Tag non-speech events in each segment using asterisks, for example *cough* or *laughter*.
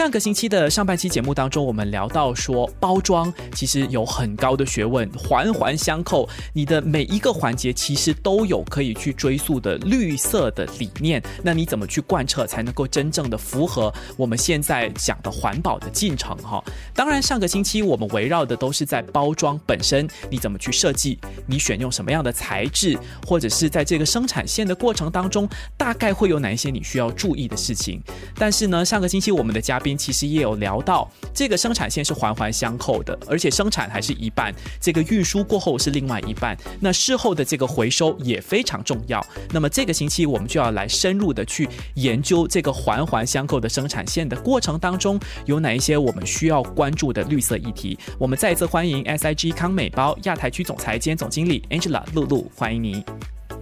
上个星期的上半期节目当中，我们聊到说，包装其实有很高的学问，环环相扣。你的每一个环节其实都有可以去追溯的绿色的理念。那你怎么去贯彻，才能够真正的符合我们现在讲的环保的进程？哈，当然，上个星期我们围绕的都是在包装本身，你怎么去设计，你选用什么样的材质，或者是在这个生产线的过程当中，大概会有哪一些你需要注意的事情。但是呢，上个星期我们的嘉宾其实也有聊到，这个生产线是环环相扣的，而且生产还是一半，这个运输过后是另外一半，那事后的这个回收也非常重要。那么这个星期我们就要来深入的去研究这个环环相扣的生产线的过程当中有哪一些我们需要关注的绿色议题。我们再一次欢迎 SIG 康美包亚太区总裁兼总经理 Angela 露露，欢迎你。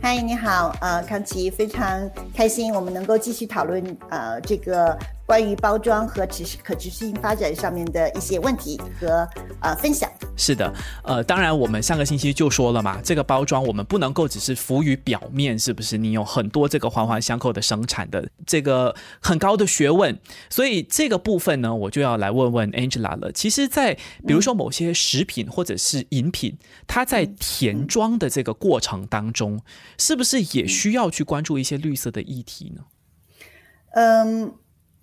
嗨，你好，呃，康琪，非常开心我们能够继续讨论呃这个。关于包装和持续可持续性发展上面的一些问题和呃分享。是的，呃，当然我们上个星期就说了嘛，这个包装我们不能够只是浮于表面，是不是？你有很多这个环环相扣的生产的这个很高的学问，所以这个部分呢，我就要来问问 Angela 了。其实，在比如说某些食品或者是饮品，它在填装的这个过程当中，是不是也需要去关注一些绿色的议题呢？嗯。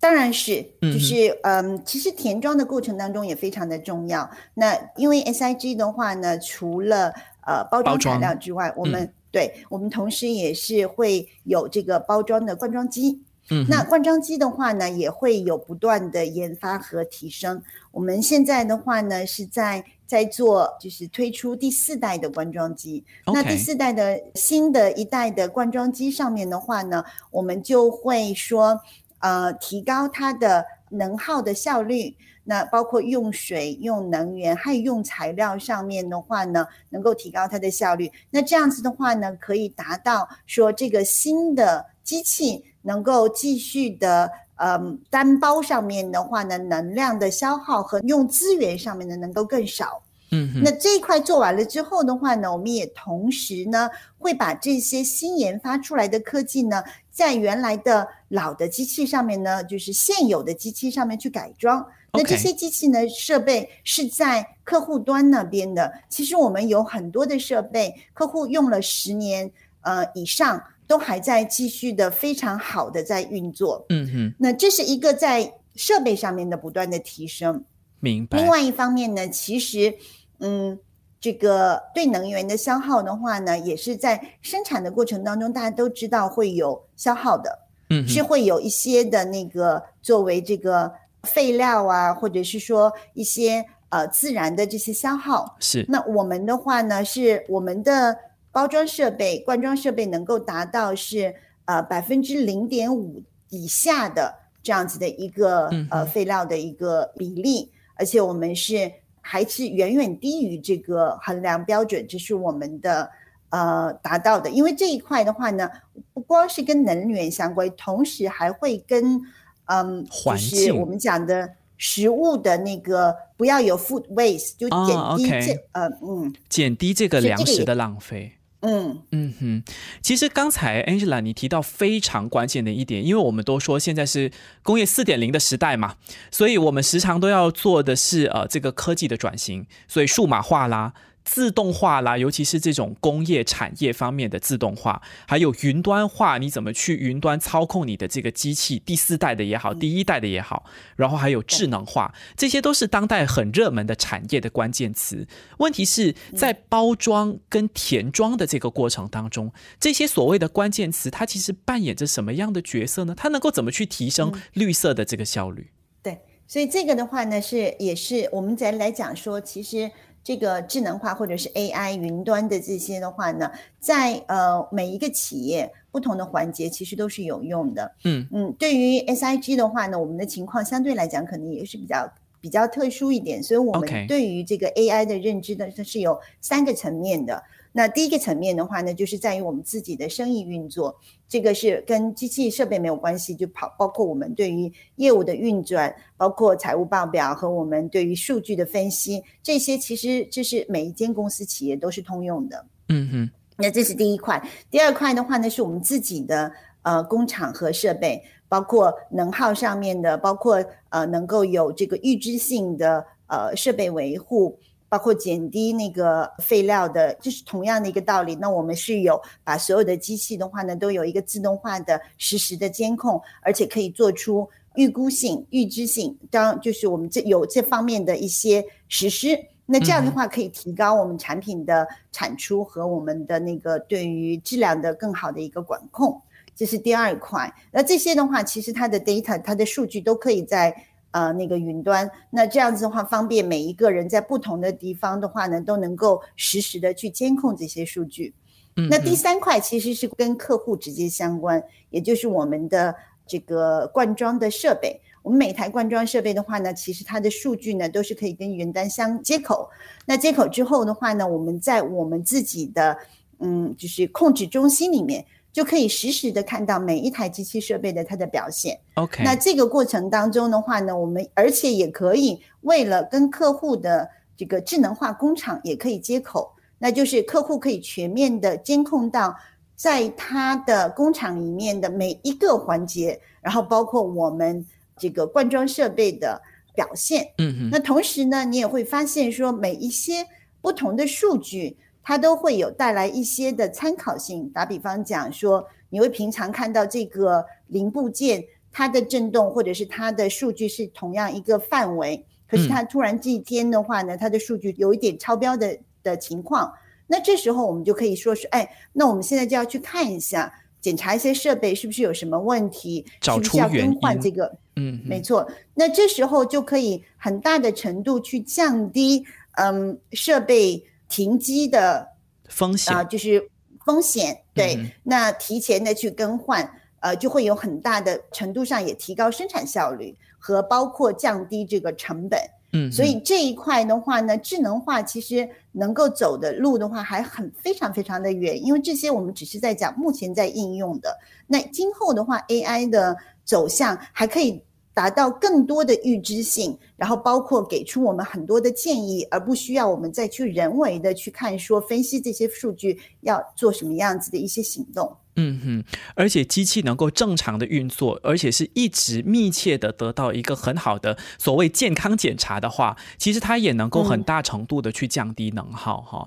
当然是，就是嗯，其实填装的过程当中也非常的重要。那因为 SIG 的话呢，除了呃包装材料之外，我们对我们同时也是会有这个包装的灌装机。嗯，那灌装机的话呢，也会有不断的研发和提升。我们现在的话呢，是在在做，就是推出第四代的灌装机。那第四代的新的一代的灌装机上面的话呢，我们就会说。呃，提高它的能耗的效率，那包括用水、用能源，还有用材料上面的话呢，能够提高它的效率。那这样子的话呢，可以达到说这个新的机器能够继续的，嗯，单包上面的话呢，能量的消耗和用资源上面呢，能够更少。嗯，那这一块做完了之后的话呢，我们也同时呢，会把这些新研发出来的科技呢。在原来的老的机器上面呢，就是现有的机器上面去改装。那这些机器呢，设备是在客户端那边的。其实我们有很多的设备，客户用了十年呃以上，都还在继续的非常好的在运作。嗯哼。那这是一个在设备上面的不断的提升。明白。另外一方面呢，其实嗯。这个对能源的消耗的话呢，也是在生产的过程当中，大家都知道会有消耗的，嗯，是会有一些的那个作为这个废料啊，或者是说一些呃自然的这些消耗。是。那我们的话呢，是我们的包装设备、灌装设备能够达到是呃百分之零点五以下的这样子的一个呃废料的一个比例，而且我们是。还是远远低于这个衡量标准，这是我们的呃达到的。因为这一块的话呢，不光是跟能源相关，同时还会跟嗯，就是我们讲的食物的那个不要有 food waste，就减低这呃嗯，减低这个粮食的浪费。嗯嗯哼，其实刚才 Angela 你提到非常关键的一点，因为我们都说现在是工业四点零的时代嘛，所以我们时常都要做的是呃这个科技的转型，所以数码化啦。自动化啦，尤其是这种工业产业方面的自动化，还有云端化，你怎么去云端操控你的这个机器？第四代的也好，第一代的也好，然后还有智能化，这些都是当代很热门的产业的关键词。问题是在包装跟填装的这个过程当中，这些所谓的关键词，它其实扮演着什么样的角色呢？它能够怎么去提升绿色的这个效率？对，所以这个的话呢，是也是我们在来讲说，其实。这个智能化或者是 AI 云端的这些的话呢，在呃每一个企业不同的环节其实都是有用的。嗯嗯，对于 SIG 的话呢，我们的情况相对来讲可能也是比较比较特殊一点，所以我们对于这个 AI 的认知呢，它是有三个层面的。那第一个层面的话呢，就是在于我们自己的生意运作，这个是跟机器设备没有关系，就跑包括我们对于业务的运转，包括财务报表和我们对于数据的分析，这些其实这是每一间公司企业都是通用的。嗯哼，那这是第一块。第二块的话呢，是我们自己的呃工厂和设备，包括能耗上面的，包括呃能够有这个预知性的。呃，设备维护，包括减低那个废料的，就是同样的一个道理。那我们是有把所有的机器的话呢，都有一个自动化的实时的监控，而且可以做出预估性、预知性，当就是我们这有这方面的一些实施。那这样的话，可以提高我们产品的产出和我们的那个对于质量的更好的一个管控。这是第二块。那这些的话，其实它的 data、它的数据都可以在。呃，那个云端，那这样子的话，方便每一个人在不同的地方的话呢，都能够实时的去监控这些数据。嗯，那第三块其实是跟客户直接相关，也就是我们的这个灌装的设备。我们每台灌装设备的话呢，其实它的数据呢都是可以跟云端相接口。那接口之后的话呢，我们在我们自己的嗯，就是控制中心里面。就可以实时的看到每一台机器设备的它的表现。OK，那这个过程当中的话呢，我们而且也可以为了跟客户的这个智能化工厂也可以接口，那就是客户可以全面的监控到在他的工厂里面的每一个环节，然后包括我们这个灌装设备的表现。嗯嗯。那同时呢，你也会发现说每一些不同的数据。它都会有带来一些的参考性。打比方讲说，你会平常看到这个零部件它的震动，或者是它的数据是同样一个范围，可是它突然这一天的话呢，它的数据有一点超标的的情况，那这时候我们就可以说是，哎，那我们现在就要去看一下，检查一些设备是不是有什么问题，是不是要更换这个？嗯，没错。那这时候就可以很大的程度去降低，嗯，设备。停机的风险啊，就是风险。对，那提前的去更换，呃，就会有很大的程度上也提高生产效率和包括降低这个成本。嗯，所以这一块的话呢，智能化其实能够走的路的话还很非常非常的远，因为这些我们只是在讲目前在应用的。那今后的话，AI 的走向还可以。达到更多的预知性，然后包括给出我们很多的建议，而不需要我们再去人为的去看说分析这些数据要做什么样子的一些行动。嗯哼，而且机器能够正常的运作，而且是一直密切的得到一个很好的所谓健康检查的话，其实它也能够很大程度的去降低能耗哈。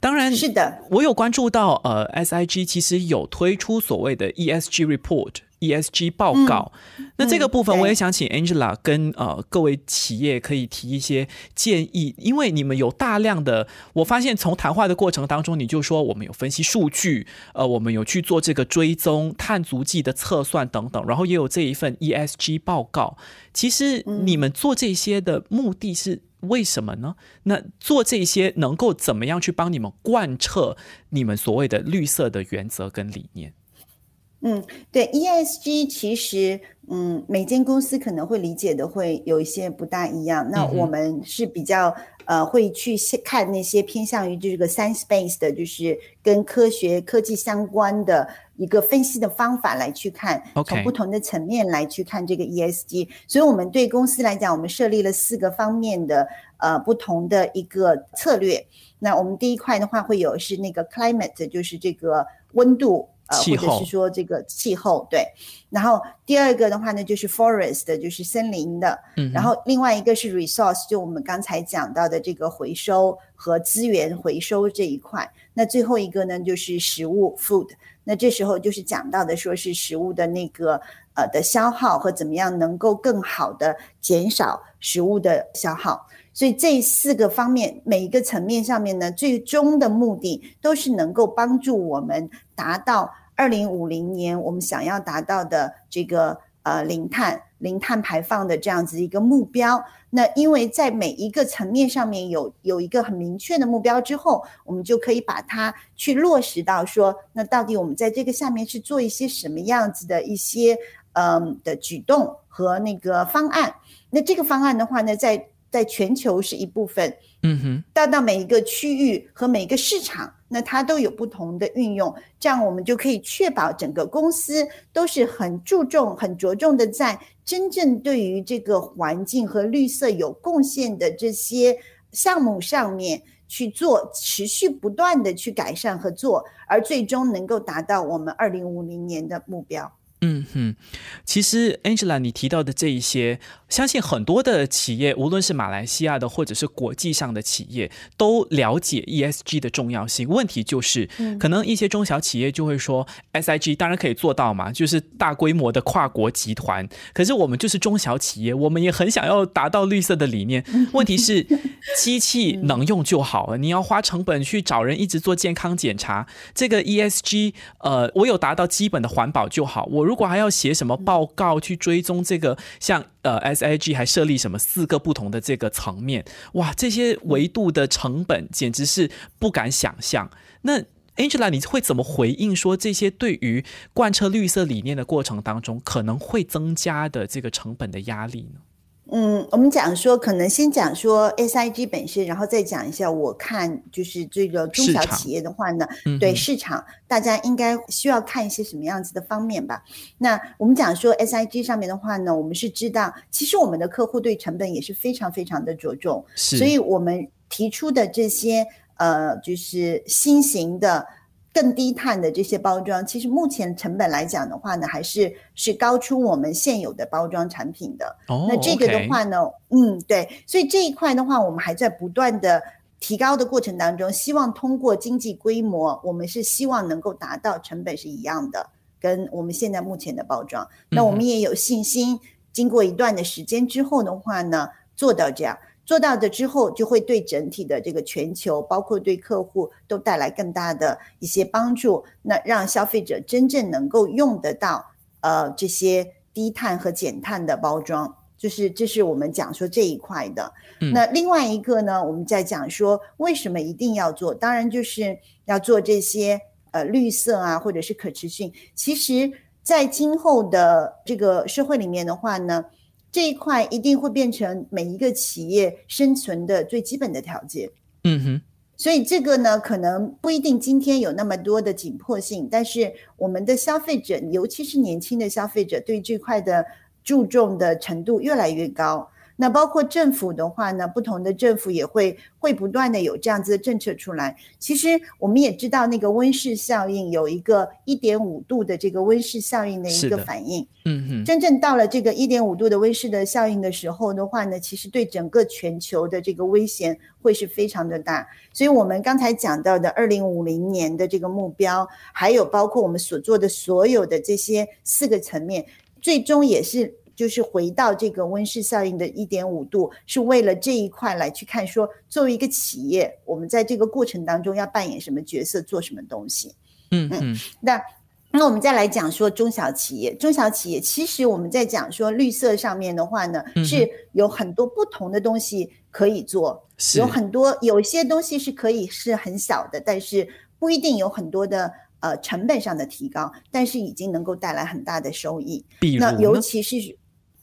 当然是的，我有关注到呃，SIG 其实有推出所谓的 ESG report。ESG 报告，那这个部分我也想请 Angela 跟呃各位企业可以提一些建议，因为你们有大量的，我发现从谈话的过程当中，你就说我们有分析数据，呃，我们有去做这个追踪、碳足迹的测算等等，然后也有这一份 ESG 报告。其实你们做这些的目的是为什么呢？那做这些能够怎么样去帮你们贯彻你们所谓的绿色的原则跟理念？嗯，对，ESG 其实，嗯，每间公司可能会理解的会有一些不大一样。那我们是比较呃会去看那些偏向于这个 science based 的，就是跟科学科技相关的一个分析的方法来去看，从不同的层面来去看这个 ESG。所以，我们对公司来讲，我们设立了四个方面的呃不同的一个策略。那我们第一块的话会有是那个 climate，就是这个温度。呃，或者是说这个气候对，然后第二个的话呢，就是 forest，就是森林的，嗯，然后另外一个是 resource，就我们刚才讲到的这个回收和资源回收这一块，那最后一个呢就是食物 food，那这时候就是讲到的说是食物的那个呃的消耗和怎么样能够更好的减少食物的消耗。所以这四个方面，每一个层面上面呢，最终的目的都是能够帮助我们达到二零五零年我们想要达到的这个呃零碳、零碳排放的这样子一个目标。那因为在每一个层面上面有有一个很明确的目标之后，我们就可以把它去落实到说，那到底我们在这个下面去做一些什么样子的一些嗯的举动和那个方案。那这个方案的话呢，在在全球是一部分，嗯哼，到到每一个区域和每一个市场，那它都有不同的运用，这样我们就可以确保整个公司都是很注重、很着重的在真正对于这个环境和绿色有贡献的这些项目上面去做，持续不断的去改善和做，而最终能够达到我们二零五零年的目标。嗯哼，其实 Angela，你提到的这一些，相信很多的企业，无论是马来西亚的或者是国际上的企业，都了解 ESG 的重要性。问题就是，可能一些中小企业就会说，SIG 当然可以做到嘛，就是大规模的跨国集团。可是我们就是中小企业，我们也很想要达到绿色的理念。问题是，*laughs* 机器能用就好了，你要花成本去找人一直做健康检查。这个 ESG，呃，我有达到基本的环保就好。我如果还要写什么报告去追踪这个，像呃 SIG 还设立什么四个不同的这个层面，哇，这些维度的成本简直是不敢想象。那 Angela，你会怎么回应说这些对于贯彻绿色理念的过程当中可能会增加的这个成本的压力呢？嗯，我们讲说，可能先讲说 SIG 本身，然后再讲一下。我看就是这个中小企业的话呢，对市场，大家应该需要看一些什么样子的方面吧？那我们讲说 SIG 上面的话呢，我们是知道，其实我们的客户对成本也是非常非常的着重，所以我们提出的这些呃，就是新型的。更低碳的这些包装，其实目前成本来讲的话呢，还是是高出我们现有的包装产品的。哦，那这个的话呢，嗯，对，所以这一块的话，我们还在不断的提高的过程当中，希望通过经济规模，我们是希望能够达到成本是一样的，跟我们现在目前的包装。那我们也有信心，经过一段的时间之后的话呢，做到这样。做到的之后，就会对整体的这个全球，包括对客户，都带来更大的一些帮助。那让消费者真正能够用得到，呃，这些低碳和减碳的包装，就是这是我们讲说这一块的。那另外一个呢，我们在讲说为什么一定要做？当然就是要做这些呃绿色啊，或者是可持续。其实，在今后的这个社会里面的话呢。这一块一定会变成每一个企业生存的最基本的条件。嗯哼，所以这个呢，可能不一定今天有那么多的紧迫性，但是我们的消费者，尤其是年轻的消费者，对这块的注重的程度越来越高。那包括政府的话呢，不同的政府也会会不断的有这样子的政策出来。其实我们也知道，那个温室效应有一个一点五度的这个温室效应的一个反应。嗯哼。真正到了这个一点五度的温室的效应的时候的话呢，其实对整个全球的这个危险会是非常的大。所以我们刚才讲到的二零五零年的这个目标，还有包括我们所做的所有的这些四个层面，最终也是。就是回到这个温室效应的一点五度，是为了这一块来去看，说作为一个企业，我们在这个过程当中要扮演什么角色，做什么东西。嗯嗯。那那我们再来讲说中小企业，中小企业其实我们在讲说绿色上面的话呢，是有很多不同的东西可以做，有很多有些东西是可以是很小的，但是不一定有很多的。呃，成本上的提高，但是已经能够带来很大的收益。那尤其是。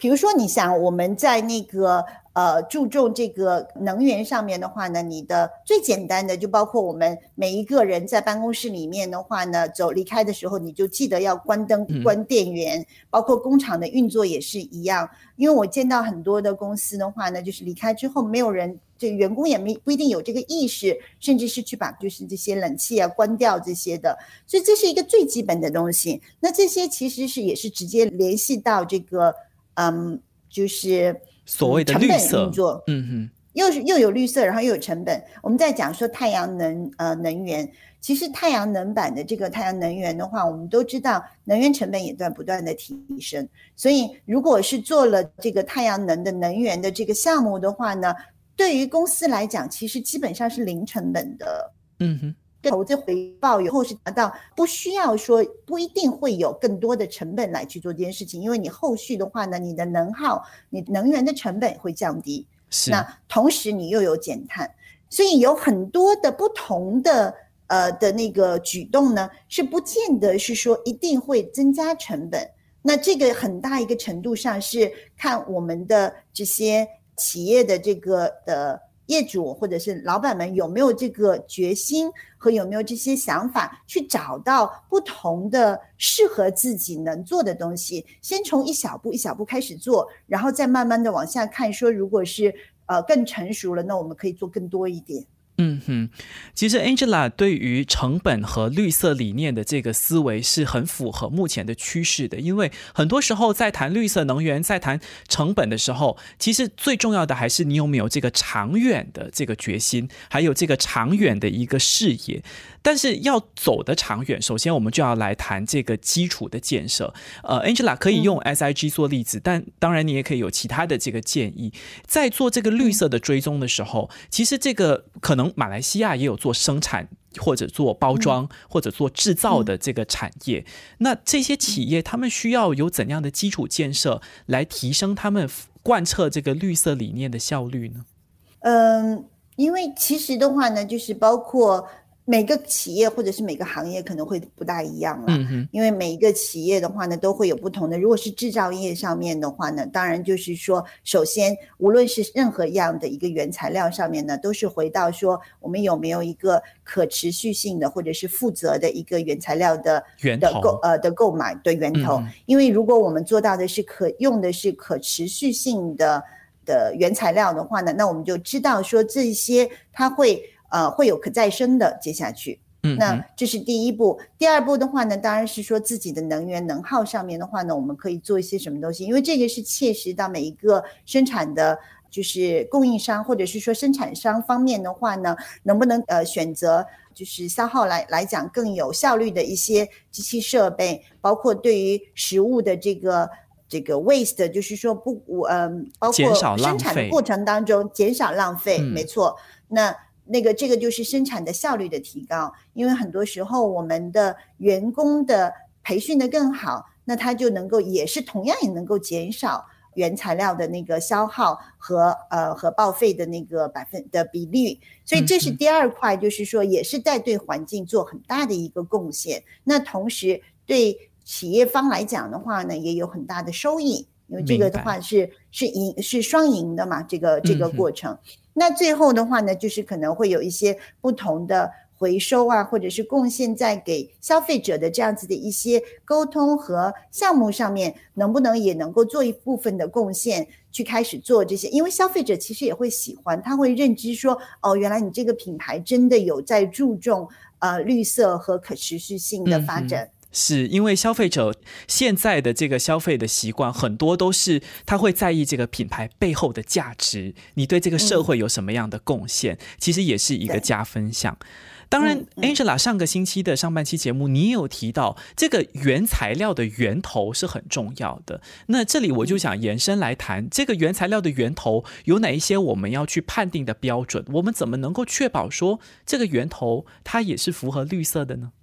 比如说，你想我们在那个呃注重这个能源上面的话呢，你的最简单的就包括我们每一个人在办公室里面的话呢，走离开的时候你就记得要关灯、关电源，包括工厂的运作也是一样。因为我见到很多的公司的话呢，就是离开之后没有人，这个员工也没不一定有这个意识，甚至是去把就是这些冷气啊关掉这些的，所以这是一个最基本的东西。那这些其实是也是直接联系到这个。嗯，就是所谓的绿色运作，嗯哼，又是又有绿色，然后又有成本。我们在讲说太阳能呃能源，其实太阳能板的这个太阳能源的话，我们都知道能源成本也在不断的提升。所以如果是做了这个太阳能的能源的这个项目的话呢，对于公司来讲，其实基本上是零成本的。嗯哼。投资回报以后是达到不需要说不一定会有更多的成本来去做这件事情，因为你后续的话呢，你的能耗、你能源的成本会降低。是。那同时你又有减碳，所以有很多的不同的呃的那个举动呢，是不见得是说一定会增加成本。那这个很大一个程度上是看我们的这些企业的这个的业主或者是老板们有没有这个决心和有没有这些想法，去找到不同的适合自己能做的东西，先从一小步一小步开始做，然后再慢慢的往下看，说如果是呃更成熟了，那我们可以做更多一点。嗯哼，其实 Angela 对于成本和绿色理念的这个思维是很符合目前的趋势的，因为很多时候在谈绿色能源、在谈成本的时候，其实最重要的还是你有没有这个长远的这个决心，还有这个长远的一个视野。但是要走得长远，首先我们就要来谈这个基础的建设。呃，Angela 可以用 SIG 做例子，但当然你也可以有其他的这个建议。在做这个绿色的追踪的时候，其实这个可能马来西亚也有做生产或者做包装或者做制造的这个产业。那这些企业他们需要有怎样的基础建设来提升他们贯彻这个绿色理念的效率呢？嗯，因为其实的话呢，就是包括。每个企业或者是每个行业可能会不大一样了，因为每一个企业的话呢，都会有不同的。如果是制造业上面的话呢，当然就是说，首先无论是任何样的一个原材料上面呢，都是回到说，我们有没有一个可持续性的或者是负责的一个原材料的的购呃的购买的源头。因为如果我们做到的是可用的是可持续性的的原材料的话呢，那我们就知道说这些它会。呃，会有可再生的接下去，嗯，那这是第一步。第二步的话呢，当然是说自己的能源能耗上面的话呢，我们可以做一些什么东西，因为这个是切实到每一个生产的，就是供应商或者是说生产商方面的话呢，能不能呃选择就是消耗来来讲更有效率的一些机器设备，包括对于食物的这个这个 waste，就是说不嗯，包括生产的过程当中减少浪费，没错，那。那个这个就是生产的效率的提高，因为很多时候我们的员工的培训的更好，那他就能够也是同样也能够减少原材料的那个消耗和呃和报废的那个百分的比率，所以这是第二块，就是说也是在对环境做很大的一个贡献。那同时对企业方来讲的话呢，也有很大的收益，因为这个的话是是赢是双赢的嘛，这个这个过程。那最后的话呢，就是可能会有一些不同的回收啊，或者是贡献在给消费者的这样子的一些沟通和项目上面，能不能也能够做一部分的贡献，去开始做这些？因为消费者其实也会喜欢，他会认知说，哦，原来你这个品牌真的有在注重呃绿色和可持续性的发展。是因为消费者现在的这个消费的习惯很多都是他会在意这个品牌背后的价值，你对这个社会有什么样的贡献，其实也是一个加分项。当然，Angela 上个星期的上半期节目，你也有提到这个原材料的源头是很重要的。那这里我就想延伸来谈，这个原材料的源头有哪一些我们要去判定的标准？我们怎么能够确保说这个源头它也是符合绿色的呢？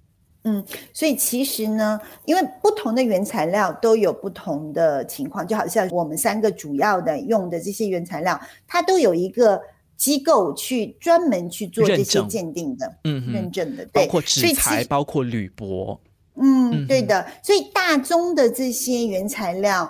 嗯，所以其实呢，因为不同的原材料都有不同的情况，就好像我们三个主要的用的这些原材料，它都有一个机构去专门去做这些鉴定的，嗯，认证的，包括纸材，包括铝箔，嗯，对的。所以大宗的这些原材料，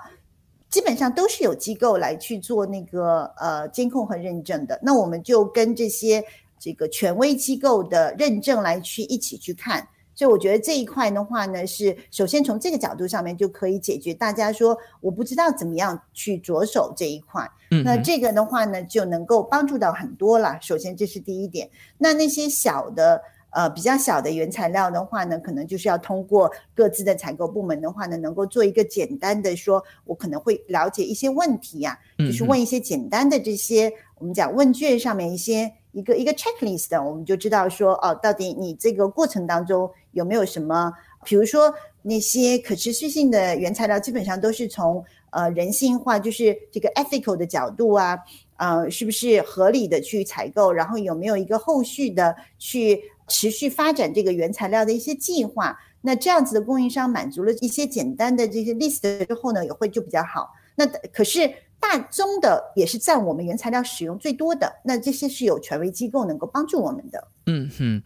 基本上都是有机构来去做那个呃监控和认证的。那我们就跟这些这个权威机构的认证来去一起去看。所以我觉得这一块的话呢，是首先从这个角度上面就可以解决大家说我不知道怎么样去着手这一块。嗯，那这个的话呢，就能够帮助到很多了。首先这是第一点。那那些小的呃比较小的原材料的话呢，可能就是要通过各自的采购部门的话呢，能够做一个简单的说，我可能会了解一些问题呀，就是问一些简单的这些我们讲问卷上面一些。一个一个 checklist，我们就知道说，哦，到底你这个过程当中有没有什么，比如说那些可持续性的原材料，基本上都是从呃人性化，就是这个 ethical 的角度啊，呃，是不是合理的去采购，然后有没有一个后续的去持续发展这个原材料的一些计划？那这样子的供应商满足了一些简单的这些 list 之后呢，也会就比较好。那可是。大宗的也是占我们原材料使用最多的，那这些是有权威机构能够帮助我们的。嗯哼。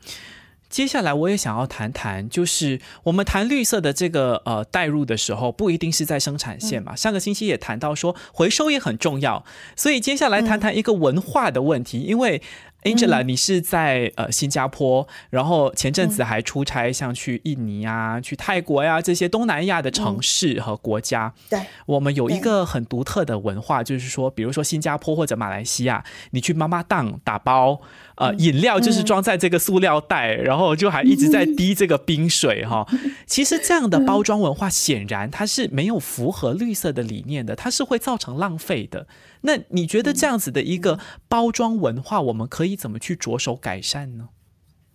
接下来我也想要谈谈，就是我们谈绿色的这个呃带入的时候，不一定是在生产线嘛。上个星期也谈到说回收也很重要，所以接下来谈谈一个文化的问题，因为。Angela，你是在呃新加坡，然后前阵子还出差，像去印尼啊、去泰国呀这些东南亚的城市和国家。对，我们有一个很独特的文化，就是说，比如说新加坡或者马来西亚，你去妈妈档打包。呃，饮料就是装在这个塑料袋，然后就还一直在滴这个冰水哈。*laughs* 其实这样的包装文化显然它是没有符合绿色的理念的，它是会造成浪费的。那你觉得这样子的一个包装文化，我们可以怎么去着手改善呢？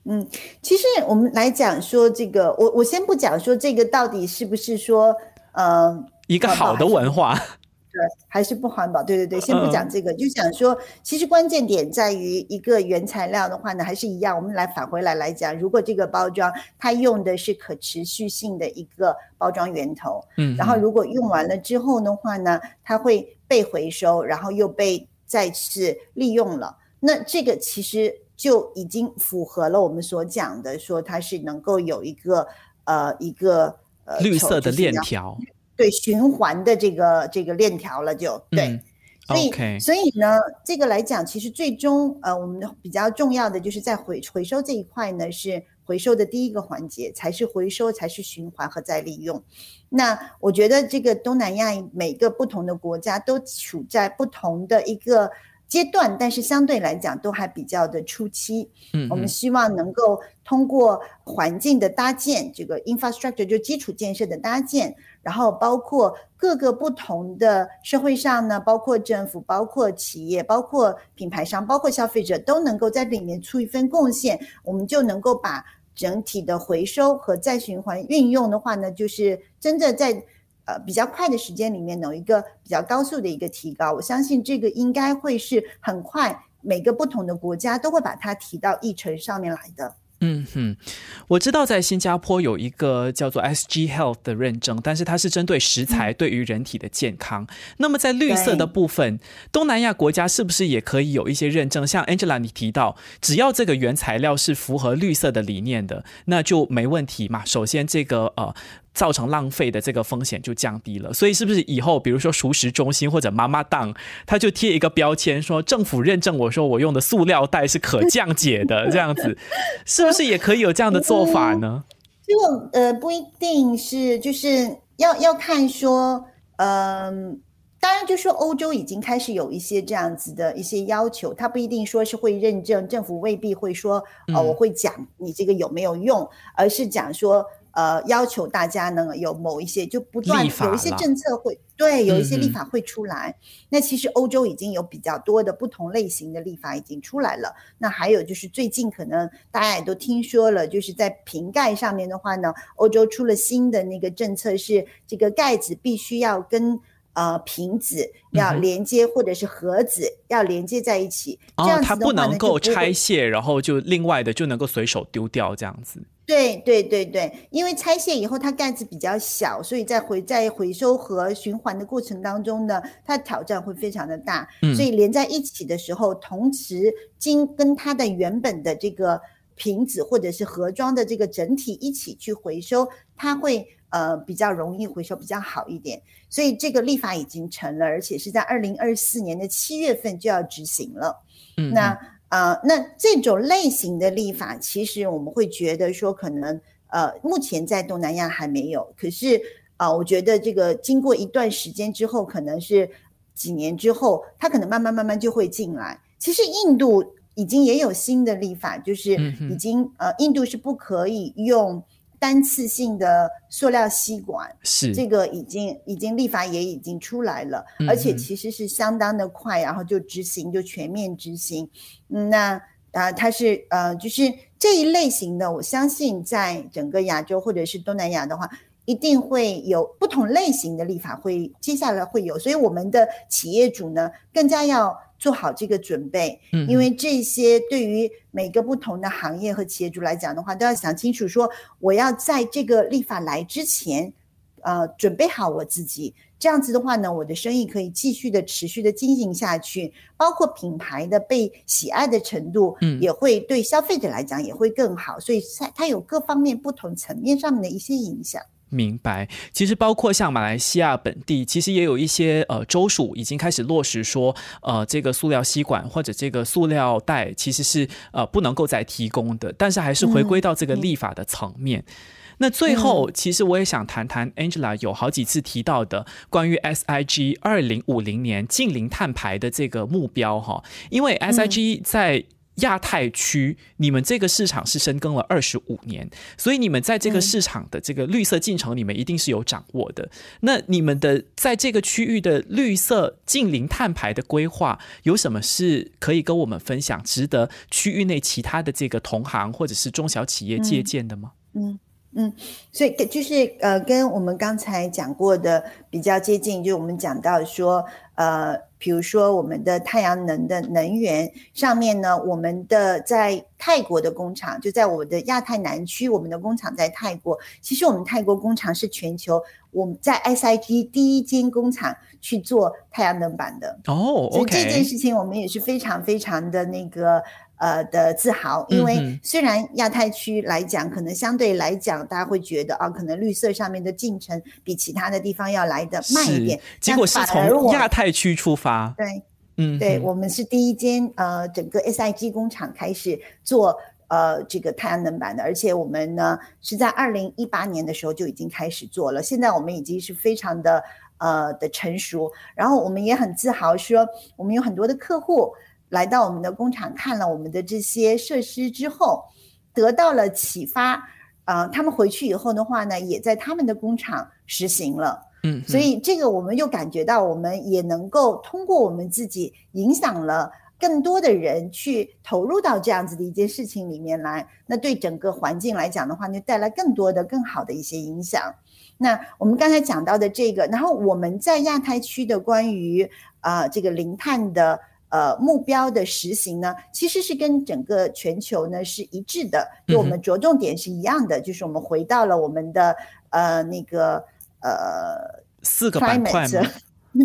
嗯，其实我们来讲说这个，我我先不讲说这个到底是不是说呃一个好的文化。对，还是不环保。对对对，先不讲这个，就想说，其实关键点在于一个原材料的话呢，还是一样。我们来返回来来讲，如果这个包装它用的是可持续性的一个包装源头，嗯，然后如果用完了之后的话呢，它会被回收，然后又被再次利用了，那这个其实就已经符合了我们所讲的，说它是能够有一个呃一个呃绿色的链条。对循环的这个这个链条了，就对，所以所以呢，这个来讲，其实最终呃，我们比较重要的就是在回回收这一块呢，是回收的第一个环节，才是回收，才是循环和再利用。那我觉得这个东南亚每个不同的国家都处在不同的一个阶段，但是相对来讲都还比较的初期。嗯，我们希望能够通过环境的搭建，这个 infrastructure 就基础建设的搭建。然后包括各个不同的社会上呢，包括政府、包括企业、包括品牌商、包括消费者，都能够在里面出一份贡献，我们就能够把整体的回收和再循环运用的话呢，就是真的在呃比较快的时间里面有一个比较高速的一个提高。我相信这个应该会是很快每个不同的国家都会把它提到议程上面来的。嗯哼，我知道在新加坡有一个叫做 SG Health 的认证，但是它是针对食材对于人体的健康。那么在绿色的部分，东南亚国家是不是也可以有一些认证？像 Angela 你提到，只要这个原材料是符合绿色的理念的，那就没问题嘛。首先这个呃。造成浪费的这个风险就降低了，所以是不是以后比如说熟食中心或者妈妈档，他就贴一个标签说政府认证，我说我用的塑料袋是可降解的，这样子 *laughs* 是不是也可以有这样的做法呢？这个呃不一定是，就是要要看说，嗯，当然就说欧洲已经开始有一些这样子的一些要求，它不一定说是会认证，政府未必会说呃我会讲你这个有没有用，而是讲说。呃，要求大家呢有某一些就不断有一些政策会对有一些立法会出来。那其实欧洲已经有比较多的不同类型的立法已经出来了。那还有就是最近可能大家也都听说了，就是在瓶盖上面的话呢，欧洲出了新的那个政策，是这个盖子必须要跟呃瓶子要连接，或者是盒子要连接在一起。这样它不能够拆卸，然后就另外的就能够随手丢掉这样子。对对对对，因为拆卸以后它盖子比较小，所以在回在回收和循环的过程当中呢，它的挑战会非常的大。嗯，所以连在一起的时候，同时经跟它的原本的这个瓶子或者是盒装的这个整体一起去回收，它会呃比较容易回收，比较好一点。所以这个立法已经成了，而且是在二零二四年的七月份就要执行了。嗯，那。啊，那这种类型的立法，其实我们会觉得说，可能呃，目前在东南亚还没有。可是啊，我觉得这个经过一段时间之后，可能是几年之后，它可能慢慢慢慢就会进来。其实印度已经也有新的立法，就是已经呃，印度是不可以用。单次性的塑料吸管是这个已经已经立法也已经出来了，而且其实是相当的快，然后就执行就全面执行。那啊，它是呃，就是这一类型的，我相信在整个亚洲或者是东南亚的话，一定会有不同类型的立法会接下来会有，所以我们的企业主呢更加要。做好这个准备，嗯，因为这些对于每个不同的行业和企业主来讲的话，都要想清楚，说我要在这个立法来之前，呃准备好我自己。这样子的话呢，我的生意可以继续的持续的进行下去，包括品牌的被喜爱的程度，嗯，也会对消费者来讲也会更好。所以它它有各方面不同层面上面的一些影响。明白。其实包括像马来西亚本地，其实也有一些呃州属已经开始落实说，呃，这个塑料吸管或者这个塑料袋其实是呃不能够再提供的，但是还是回归到这个立法的层面。那最后，其实我也想谈谈 Angela 有好几次提到的关于 SIG 二零五零年近零碳排的这个目标哈，因为 SIG 在亚太区，你们这个市场是深耕了二十五年，所以你们在这个市场的这个绿色进程里面一定是有掌握的。那你们的在这个区域的绿色近零碳排的规划，有什么是可以跟我们分享，值得区域内其他的这个同行或者是中小企业借鉴的吗？嗯。嗯，所以就是呃，跟我们刚才讲过的比较接近，就是我们讲到说，呃，比如说我们的太阳能的能源上面呢，我们的在泰国的工厂，就在我们的亚太南区，我们的工厂在泰国。其实我们泰国工厂是全球我们在 SIG 第一间工厂去做太阳能板的哦。所以这件事情我们也是非常非常的那个。呃的自豪，因为虽然亚太区来讲，可能相对来讲，大家会觉得啊，可能绿色上面的进程比其他的地方要来的慢一点。结果是从亚太区出发。对，嗯，对，我们是第一间呃，整个 SIG 工厂开始做呃这个太阳能板的，而且我们呢是在二零一八年的时候就已经开始做了。现在我们已经是非常的呃的成熟，然后我们也很自豪说，我们有很多的客户。来到我们的工厂看了我们的这些设施之后，得到了启发，呃，他们回去以后的话呢，也在他们的工厂实行了，嗯，所以这个我们又感觉到，我们也能够通过我们自己影响了更多的人去投入到这样子的一件事情里面来，那对整个环境来讲的话，就带来更多的更好的一些影响。那我们刚才讲到的这个，然后我们在亚太区的关于啊这个零碳的。呃，目标的实行呢，其实是跟整个全球呢是一致的，就我们着重点是一样的，就是我们回到了我们的呃那个呃四个板块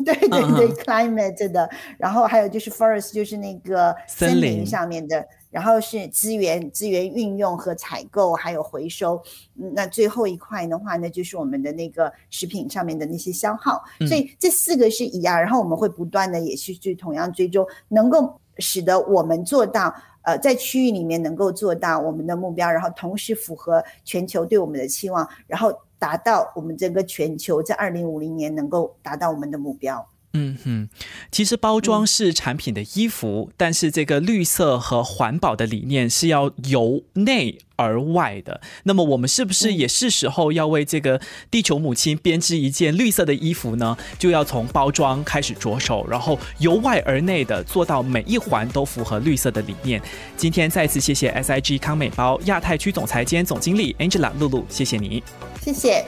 对对对，climate 的，然后还有就是 forest，就是那个森林。上面的。然后是资源资源运用和采购，还有回收。嗯那最后一块的话呢，就是我们的那个食品上面的那些消耗。所以这四个是一样。然后我们会不断的也是去同样追踪，能够使得我们做到呃在区域里面能够做到我们的目标，然后同时符合全球对我们的期望，然后达到我们整个全球在二零五零年能够达到我们的目标。嗯哼，其实包装是产品的衣服，但是这个绿色和环保的理念是要由内而外的。那么我们是不是也是时候要为这个地球母亲编织一件绿色的衣服呢？就要从包装开始着手，然后由外而内的做到每一环都符合绿色的理念。今天再次谢谢 SIG 康美包亚太区总裁兼总经理 Angela 露露，谢谢你，谢谢。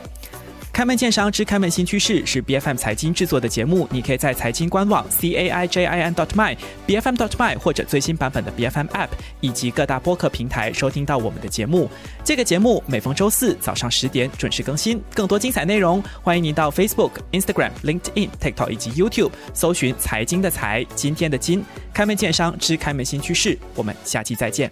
开门见山之开门新趋势是 B F M 财经制作的节目，你可以在财经官网 c a i j i n dot my b f m dot my 或者最新版本的 B F M App 以及各大播客平台收听到我们的节目。这个节目每逢周四早上十点准时更新，更多精彩内容，欢迎您到 Facebook、Instagram、LinkedIn、TikTok 以及 YouTube 搜寻财经的财，今天的金，开门见山之开门新趋势，我们下期再见。